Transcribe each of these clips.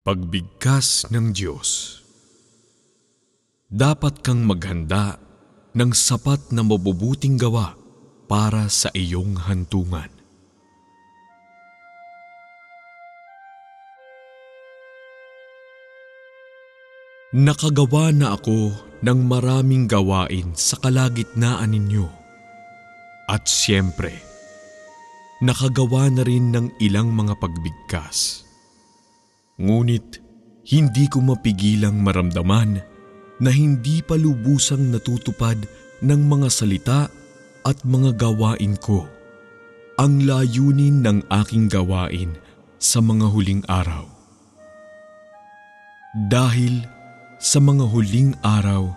Pagbigkas ng Diyos Dapat kang maghanda ng sapat na mabubuting gawa para sa iyong hantungan. Nakagawa na ako ng maraming gawain sa kalagitnaan ninyo. At siyempre, nakagawa na rin ng ilang mga pagbigkas. Ngunit hindi ko mapigilang maramdaman na hindi pa lubusang natutupad ng mga salita at mga gawain ko ang layunin ng aking gawain sa mga huling araw. Dahil sa mga huling araw,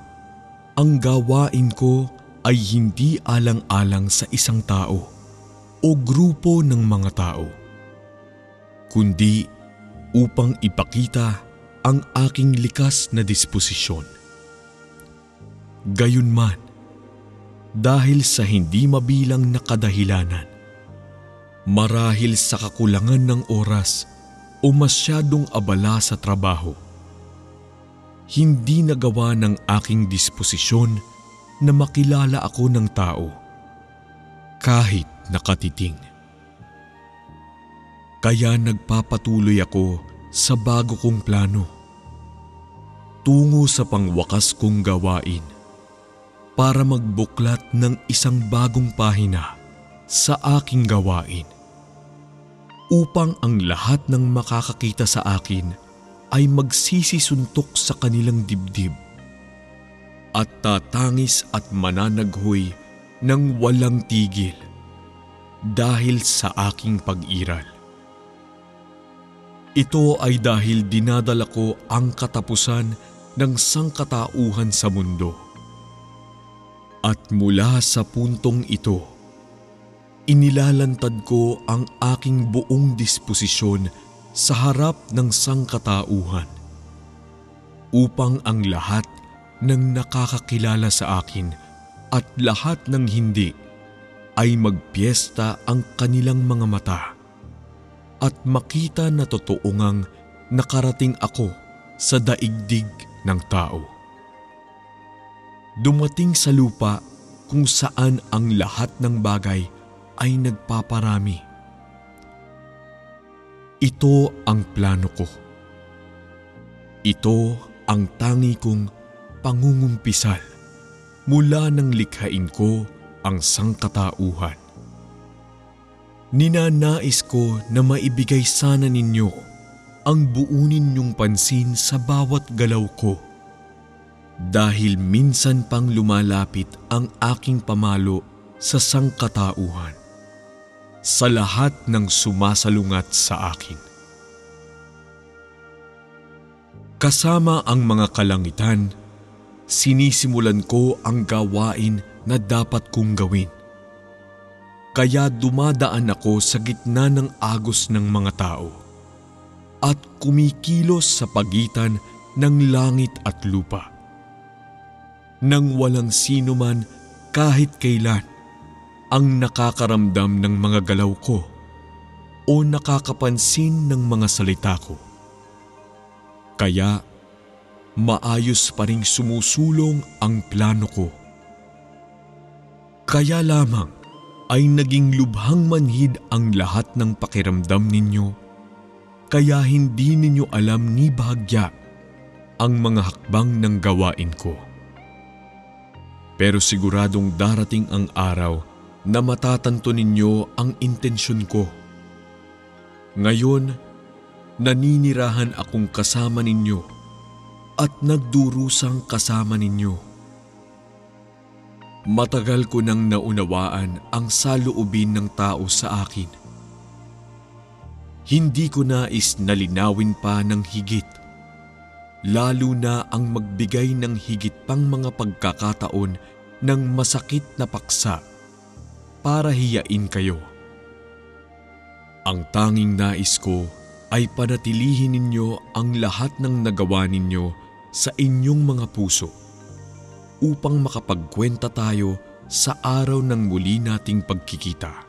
ang gawain ko ay hindi alang-alang sa isang tao o grupo ng mga tao, kundi upang ipakita ang aking likas na disposisyon. Gayunman, dahil sa hindi mabilang na kadahilanan, marahil sa kakulangan ng oras o masyadong abala sa trabaho, hindi nagawa ng aking disposisyon na makilala ako ng tao kahit nakatiting. Kaya nagpapatuloy ako sa bago kong plano tungo sa pangwakas kong gawain para magbuklat ng isang bagong pahina sa aking gawain upang ang lahat ng makakakita sa akin ay magsisisuntok sa kanilang dibdib at tatangis at mananaghoy ng walang tigil dahil sa aking pag-iral. Ito ay dahil dinadala ko ang katapusan ng sangkatauhan sa mundo. At mula sa puntong ito, inilalantad ko ang aking buong disposisyon sa harap ng sangkatauhan upang ang lahat ng nakakakilala sa akin at lahat ng hindi ay magpiesta ang kanilang mga mata at makita na totoo ngang nakarating ako sa daigdig ng tao. Dumating sa lupa kung saan ang lahat ng bagay ay nagpaparami. Ito ang plano ko. Ito ang tangi kong pangungumpisal mula nang likhain ko ang sangkatauhan. Ninanais ko na maibigay sana ninyo ang buunin ninyong pansin sa bawat galaw ko. Dahil minsan pang lumalapit ang aking pamalo sa sangkatauhan. Sa lahat ng sumasalungat sa akin. Kasama ang mga kalangitan, sinisimulan ko ang gawain na dapat kong gawin kaya dumadaan ako sa gitna ng agos ng mga tao at kumikilos sa pagitan ng langit at lupa. Nang walang sino man kahit kailan ang nakakaramdam ng mga galaw ko o nakakapansin ng mga salita ko. Kaya maayos pa rin sumusulong ang plano ko. Kaya lamang ay naging lubhang manhid ang lahat ng pakiramdam ninyo, kaya hindi ninyo alam ni bahagya ang mga hakbang ng gawain ko. Pero siguradong darating ang araw na matatanto ninyo ang intensyon ko. Ngayon, naninirahan akong kasama ninyo at nagdurusang kasama ninyo Matagal ko nang naunawaan ang saloobin ng tao sa akin. Hindi ko nais na linawin pa ng higit, lalo na ang magbigay ng higit pang mga pagkakataon ng masakit na paksa para hiyain kayo. Ang tanging nais ko ay panatilihin ninyo ang lahat ng nagawa ninyo sa inyong mga puso upang makapagkwenta tayo sa araw ng muli nating pagkikita.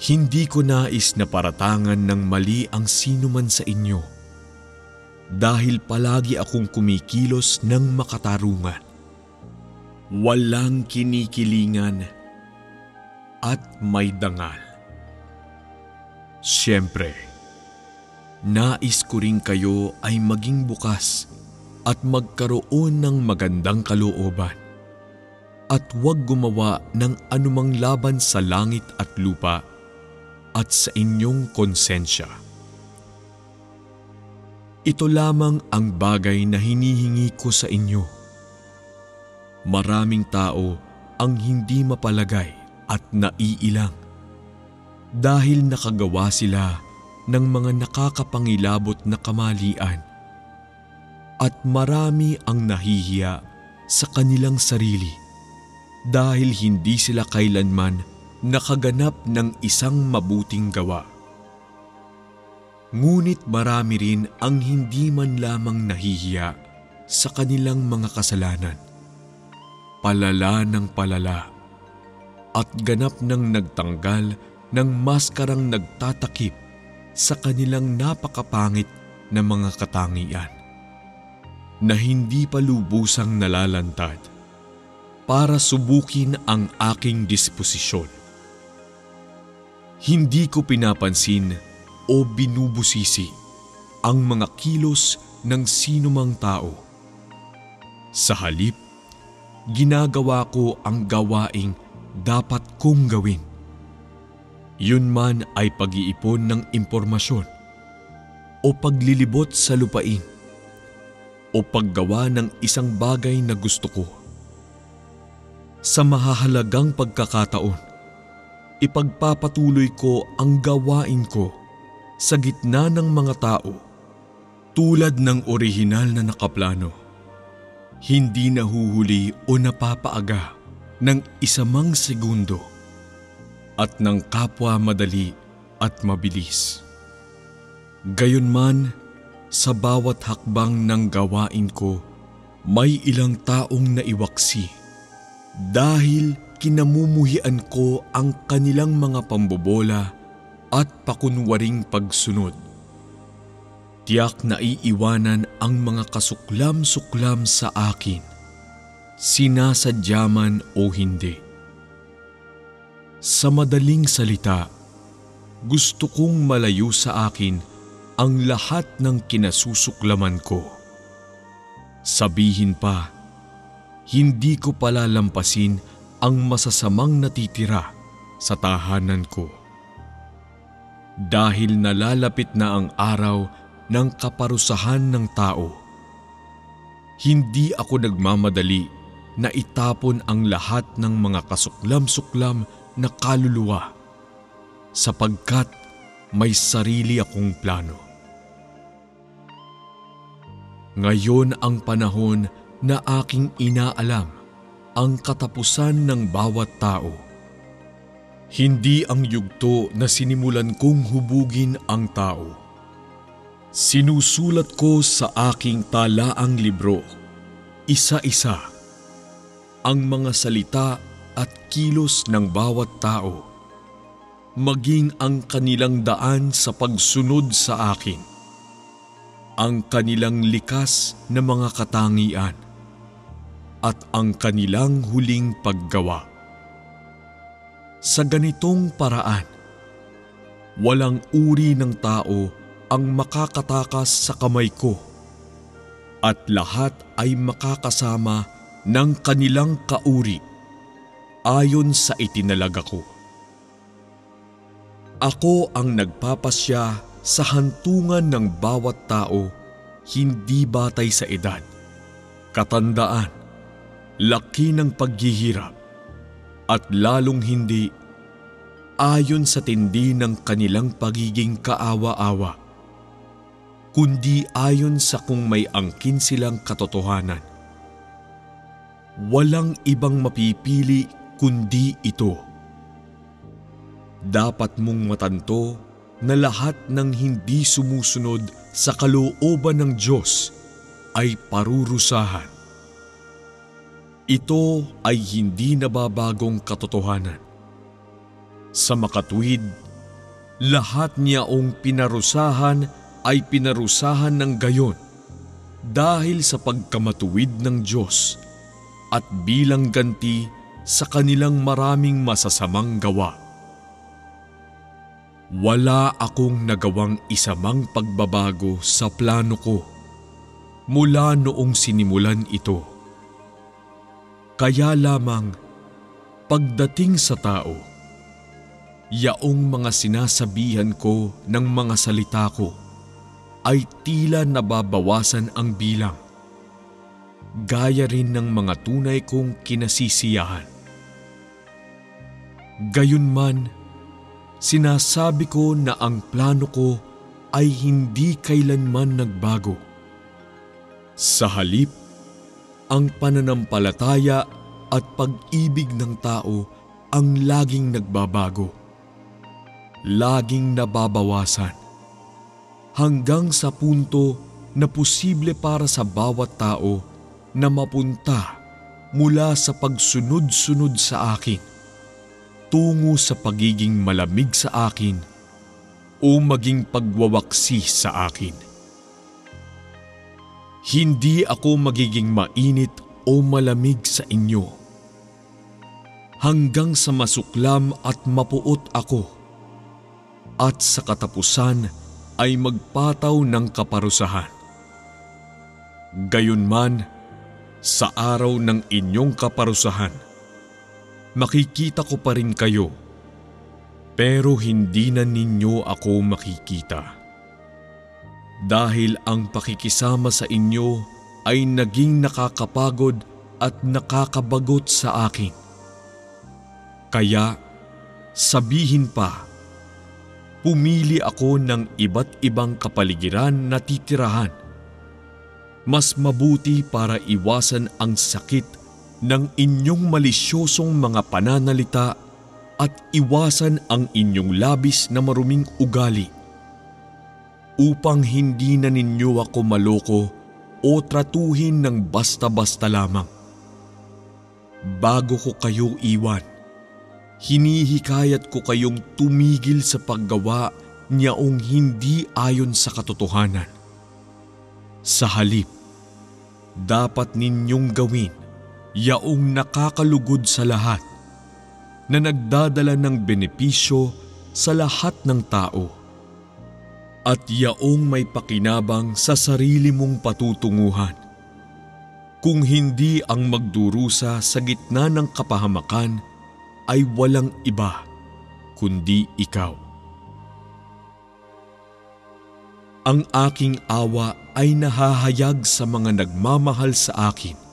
Hindi ko nais na paratangan ng mali ang sino man sa inyo dahil palagi akong kumikilos ng makatarungan. Walang kinikilingan at may dangal. Siyempre, nais ko rin kayo ay maging bukas at magkaroon ng magandang kalooban at huwag gumawa ng anumang laban sa langit at lupa at sa inyong konsensya. Ito lamang ang bagay na hinihingi ko sa inyo. Maraming tao ang hindi mapalagay at naiilang dahil nakagawa sila ng mga nakakapangilabot na kamalian at marami ang nahihiya sa kanilang sarili dahil hindi sila kailanman nakaganap ng isang mabuting gawa. Ngunit marami rin ang hindi man lamang nahihiya sa kanilang mga kasalanan. Palala ng palala at ganap ng nagtanggal ng maskarang nagtatakip sa kanilang napakapangit na mga katangian na hindi pa lubusang nalalantad para subukin ang aking disposisyon. Hindi ko pinapansin o binubusisi ang mga kilos ng sinumang tao. Sa halip, ginagawa ko ang gawaing dapat kong gawin. Yun man ay pag-iipon ng impormasyon o paglilibot sa lupain o paggawa ng isang bagay na gusto ko. Sa mahahalagang pagkakataon, ipagpapatuloy ko ang gawain ko sa gitna ng mga tao tulad ng orihinal na nakaplano. Hindi nahuhuli o napapaaga ng isamang segundo at ng kapwa madali at mabilis. Gayunman, sa bawat hakbang ng gawain ko, may ilang taong naiwaksi dahil kinamumuhian ko ang kanilang mga pambobola at pakunwaring pagsunod. Tiyak na iiwanan ang mga kasuklam-suklam sa akin, sinasadyaman o hindi. Sa madaling salita, gusto kong malayo sa akin ang lahat ng kinasusuklaman ko. Sabihin pa, hindi ko palalampasin ang masasamang natitira sa tahanan ko. Dahil nalalapit na ang araw ng kaparusahan ng tao, hindi ako nagmamadali na itapon ang lahat ng mga kasuklam-suklam na kaluluwa sapagkat may sarili akong plano. Ngayon ang panahon na aking inaalam ang katapusan ng bawat tao. Hindi ang yugto na sinimulan kong hubugin ang tao. Sinusulat ko sa aking talaang libro, isa-isa, ang mga salita at kilos ng bawat tao, maging ang kanilang daan sa pagsunod sa akin, ang kanilang likas na mga katangian, at ang kanilang huling paggawa. Sa ganitong paraan, walang uri ng tao ang makakatakas sa kamay ko at lahat ay makakasama ng kanilang kauri ayon sa itinalaga ko. Ako ang nagpapasya sa hantungan ng bawat tao hindi batay sa edad, katandaan, laki ng paghihirap, at lalong hindi ayon sa tindi ng kanilang pagiging kaawa-awa, kundi ayon sa kung may angkin silang katotohanan. Walang ibang mapipili kundi ito. Dapat mong matanto na lahat ng hindi sumusunod sa kalooban ng Diyos ay parurusahan. Ito ay hindi nababagong katotohanan. Sa makatwid, lahat niyaong pinarusahan ay pinarusahan ng gayon dahil sa pagkamatuwid ng Diyos at bilang ganti sa kanilang maraming masasamang gawa. Wala akong nagawang isamang pagbabago sa plano ko mula noong sinimulan ito. Kaya lamang pagdating sa tao, yaong mga sinasabihan ko ng mga salita ko ay tila nababawasan ang bilang. Gaya rin ng mga tunay kong kinasisiyahan. Gayunman, sinasabi ko na ang plano ko ay hindi kailanman nagbago. Sa halip, ang pananampalataya at pag-ibig ng tao ang laging nagbabago. Laging nababawasan. Hanggang sa punto na posible para sa bawat tao na mapunta mula sa pagsunod-sunod sa akin tungo sa pagiging malamig sa akin o maging pagwawaksi sa akin. Hindi ako magiging mainit o malamig sa inyo. Hanggang sa masuklam at mapuot ako at sa katapusan ay magpataw ng kaparusahan. Gayunman, sa araw ng inyong kaparusahan, makikita ko pa rin kayo, pero hindi na ninyo ako makikita. Dahil ang pakikisama sa inyo ay naging nakakapagod at nakakabagot sa akin. Kaya sabihin pa, pumili ako ng iba't ibang kapaligiran na titirahan. Mas mabuti para iwasan ang sakit ng inyong malisyosong mga pananalita at iwasan ang inyong labis na maruming ugali upang hindi na ninyo ako maloko o tratuhin ng basta-basta lamang. Bago ko kayo iwan, hinihikayat ko kayong tumigil sa paggawa niyaong hindi ayon sa katotohanan. Sa halip, dapat ninyong gawin yaong nakakalugod sa lahat na nagdadala ng benepisyo sa lahat ng tao at yaong may pakinabang sa sarili mong patutunguhan. Kung hindi ang magdurusa sa gitna ng kapahamakan ay walang iba kundi ikaw. Ang aking awa ay nahahayag sa mga nagmamahal sa akin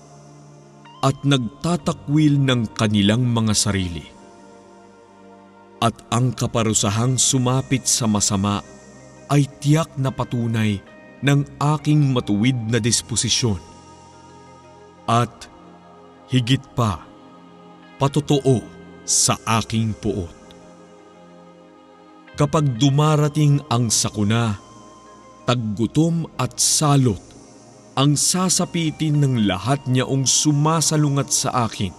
at nagtatakwil ng kanilang mga sarili. At ang kaparusahang sumapit sa masama ay tiyak na patunay ng aking matuwid na disposisyon. At higit pa, patotoo sa aking puot. Kapag dumarating ang sakuna, taggutom at salot ang sasapitin ng lahat niyaong sumasalungat sa akin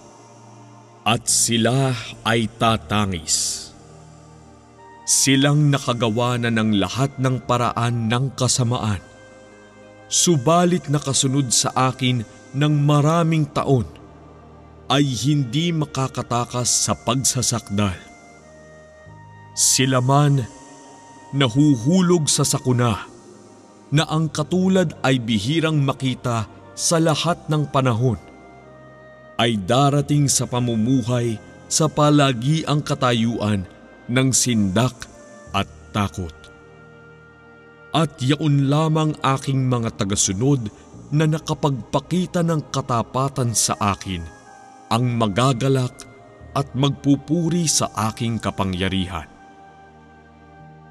at sila ay tatangis. Silang nakagawa na ng lahat ng paraan ng kasamaan, subalit nakasunod sa akin ng maraming taon ay hindi makakatakas sa pagsasakdal. Sila man nahuhulog sa sakuna na ang katulad ay bihirang makita sa lahat ng panahon, ay darating sa pamumuhay sa palagi ang katayuan ng sindak at takot. At yaon lamang aking mga tagasunod na nakapagpakita ng katapatan sa akin ang magagalak at magpupuri sa aking kapangyarihan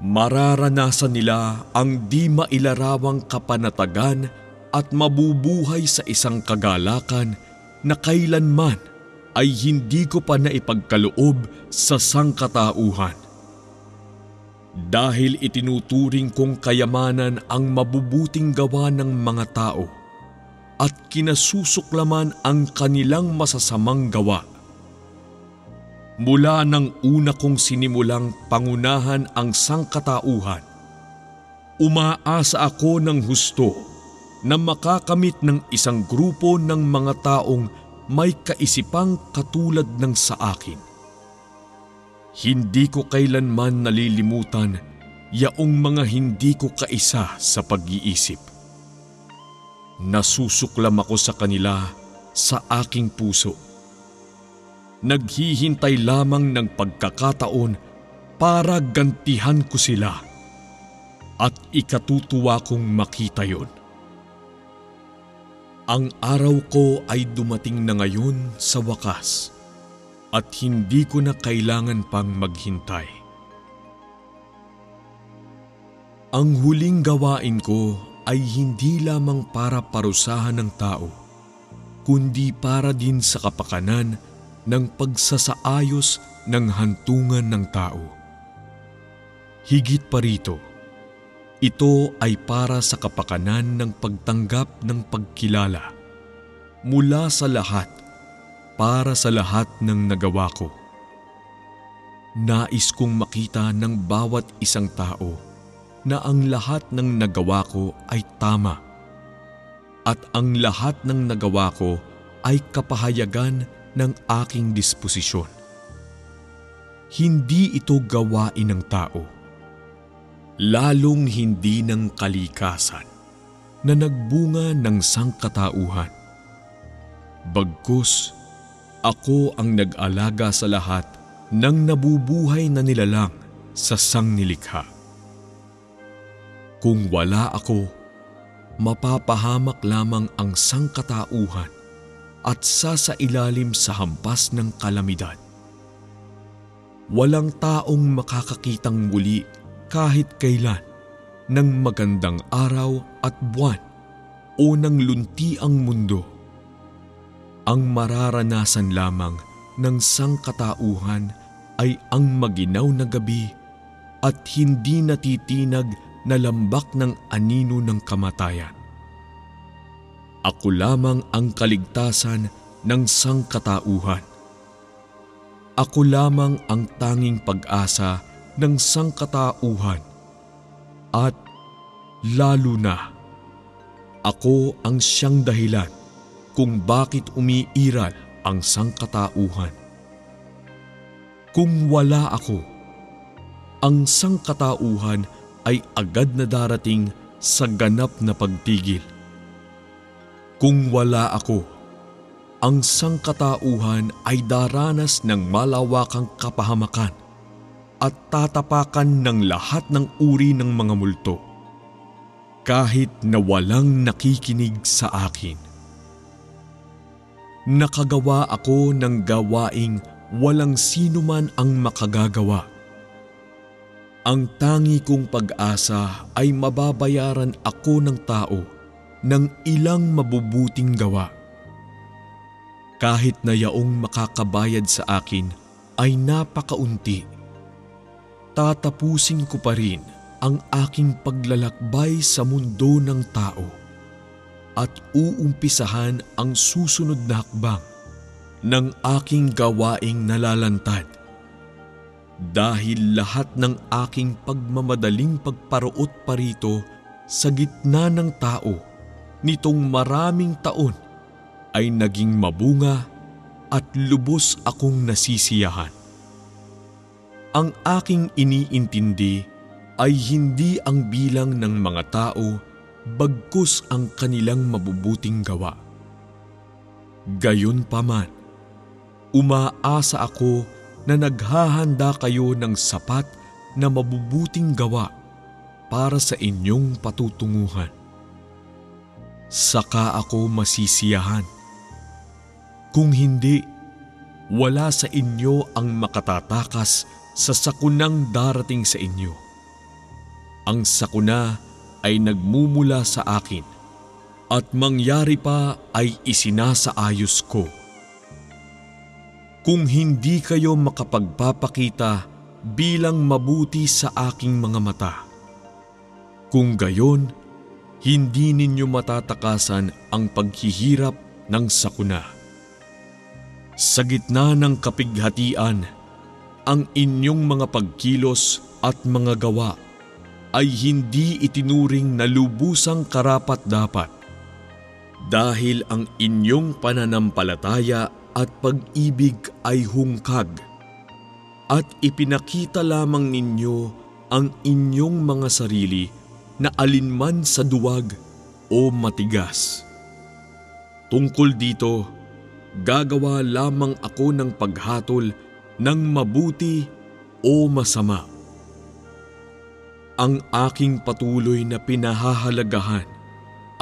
mararanasan nila ang di mailarawang kapanatagan at mabubuhay sa isang kagalakan na kailanman ay hindi ko pa naipagkaloob sa sangkatauhan. Dahil itinuturing kong kayamanan ang mabubuting gawa ng mga tao at kinasusuklaman ang kanilang masasamang gawa Mula nang una kong sinimulang pangunahan ang sangkatauhan, umaasa ako ng husto na makakamit ng isang grupo ng mga taong may kaisipang katulad ng sa akin. Hindi ko kailanman nalilimutan yaong mga hindi ko kaisa sa pag-iisip. Nasusuklam ako sa kanila sa aking puso. Naghihintay lamang ng pagkakataon para gantihan ko sila at ikatutuwa kong makita yon. Ang araw ko ay dumating na ngayon sa wakas at hindi ko na kailangan pang maghintay. Ang huling gawain ko ay hindi lamang para parusahan ng tao, kundi para din sa kapakanan ng pagsasaayos ng hantungan ng tao. Higit pa rito, ito ay para sa kapakanan ng pagtanggap ng pagkilala mula sa lahat para sa lahat ng nagawa ko. Nais kong makita ng bawat isang tao na ang lahat ng nagawa ko ay tama at ang lahat ng nagawa ko ay kapahayagan ng aking disposisyon. Hindi ito gawain ng tao lalong hindi ng kalikasan na nagbunga ng sangkatauhan. Bagkus, ako ang nag-alaga sa lahat ng nabubuhay na nilalang sa sangnilikha. Kung wala ako, mapapahamak lamang ang sangkatauhan at sasailalim sa hampas ng kalamidad. Walang taong makakakitang muli kahit kailan ng magandang araw at buwan o ng lunti ang mundo. Ang mararanasan lamang ng sangkatauhan ay ang maginaw na gabi at hindi natitinag na lambak ng anino ng kamatayan. Ako lamang ang kaligtasan ng sangkatauhan. Ako lamang ang tanging pag-asa ng sangkatauhan at lalo na ako ang siyang dahilan kung bakit umiiral ang sangkatauhan. Kung wala ako, ang sangkatauhan ay agad na darating sa ganap na pagtigil. Kung wala ako, ang sangkatauhan ay daranas ng malawakang kapahamakan at tatapakan ng lahat ng uri ng mga multo kahit na walang nakikinig sa akin. Nakagawa ako ng gawaing walang sino man ang makagagawa. Ang tangi kong pag-asa ay mababayaran ako ng tao ng ilang mabubuting gawa. Kahit na yaong makakabayad sa akin ay napakaunti tatapusin ko pa rin ang aking paglalakbay sa mundo ng tao at uumpisahan ang susunod na hakbang ng aking gawaing nalalantad. Dahil lahat ng aking pagmamadaling pagparuot pa rito sa gitna ng tao nitong maraming taon ay naging mabunga at lubos akong nasisiyahan. Ang aking iniintindi ay hindi ang bilang ng mga tao bagkus ang kanilang mabubuting gawa. Gayon pa man, umaasa ako na naghahanda kayo ng sapat na mabubuting gawa para sa inyong patutunguhan. Saka ako masisiyahan. Kung hindi, wala sa inyo ang makatatakas sa sakunang darating sa inyo. Ang sakuna ay nagmumula sa akin at mangyari pa ay isinasaayos ko. Kung hindi kayo makapagpapakita bilang mabuti sa aking mga mata, kung gayon, hindi ninyo matatakasan ang paghihirap ng sakuna. Sa gitna ng kapighatian, ang inyong mga pagkilos at mga gawa ay hindi itinuring na lubusang karapat-dapat Dahil ang inyong pananampalataya at pag-ibig ay hungkag at ipinakita lamang ninyo ang inyong mga sarili na alinman sa duwag o matigas. Tungkol dito, gagawa lamang ako ng paghatol ng mabuti o masama. Ang aking patuloy na pinahahalagahan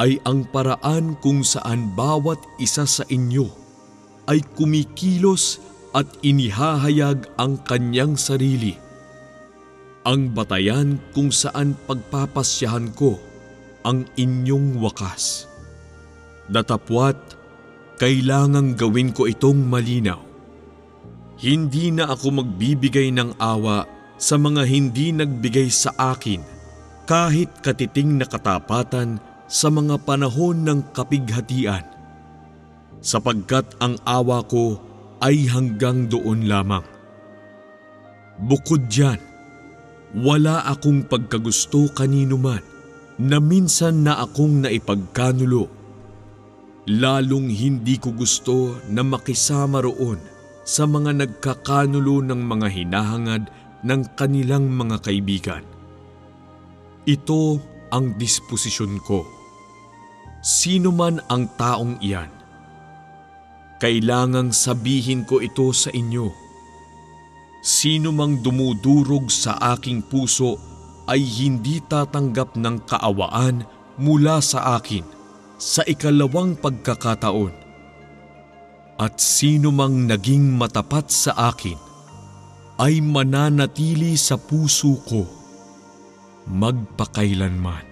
ay ang paraan kung saan bawat isa sa inyo ay kumikilos at inihahayag ang kanyang sarili. Ang batayan kung saan pagpapasyahan ko ang inyong wakas. Datapwat, kailangang gawin ko itong malinaw. Hindi na ako magbibigay ng awa sa mga hindi nagbigay sa akin kahit katiting na katapatan sa mga panahon ng kapighatian. Sapagkat ang awa ko ay hanggang doon lamang. Bukod dyan, wala akong pagkagusto kanino man na minsan na akong naipagkanulo. Lalong hindi ko gusto na makisama roon sa mga nagkakanulo ng mga hinahangad ng kanilang mga kaibigan. Ito ang disposisyon ko. Sino man ang taong iyan, kailangang sabihin ko ito sa inyo. Sino mang dumudurog sa aking puso ay hindi tatanggap ng kaawaan mula sa akin sa ikalawang pagkakataon. At sino mang naging matapat sa akin ay mananatili sa puso ko magpakailanman.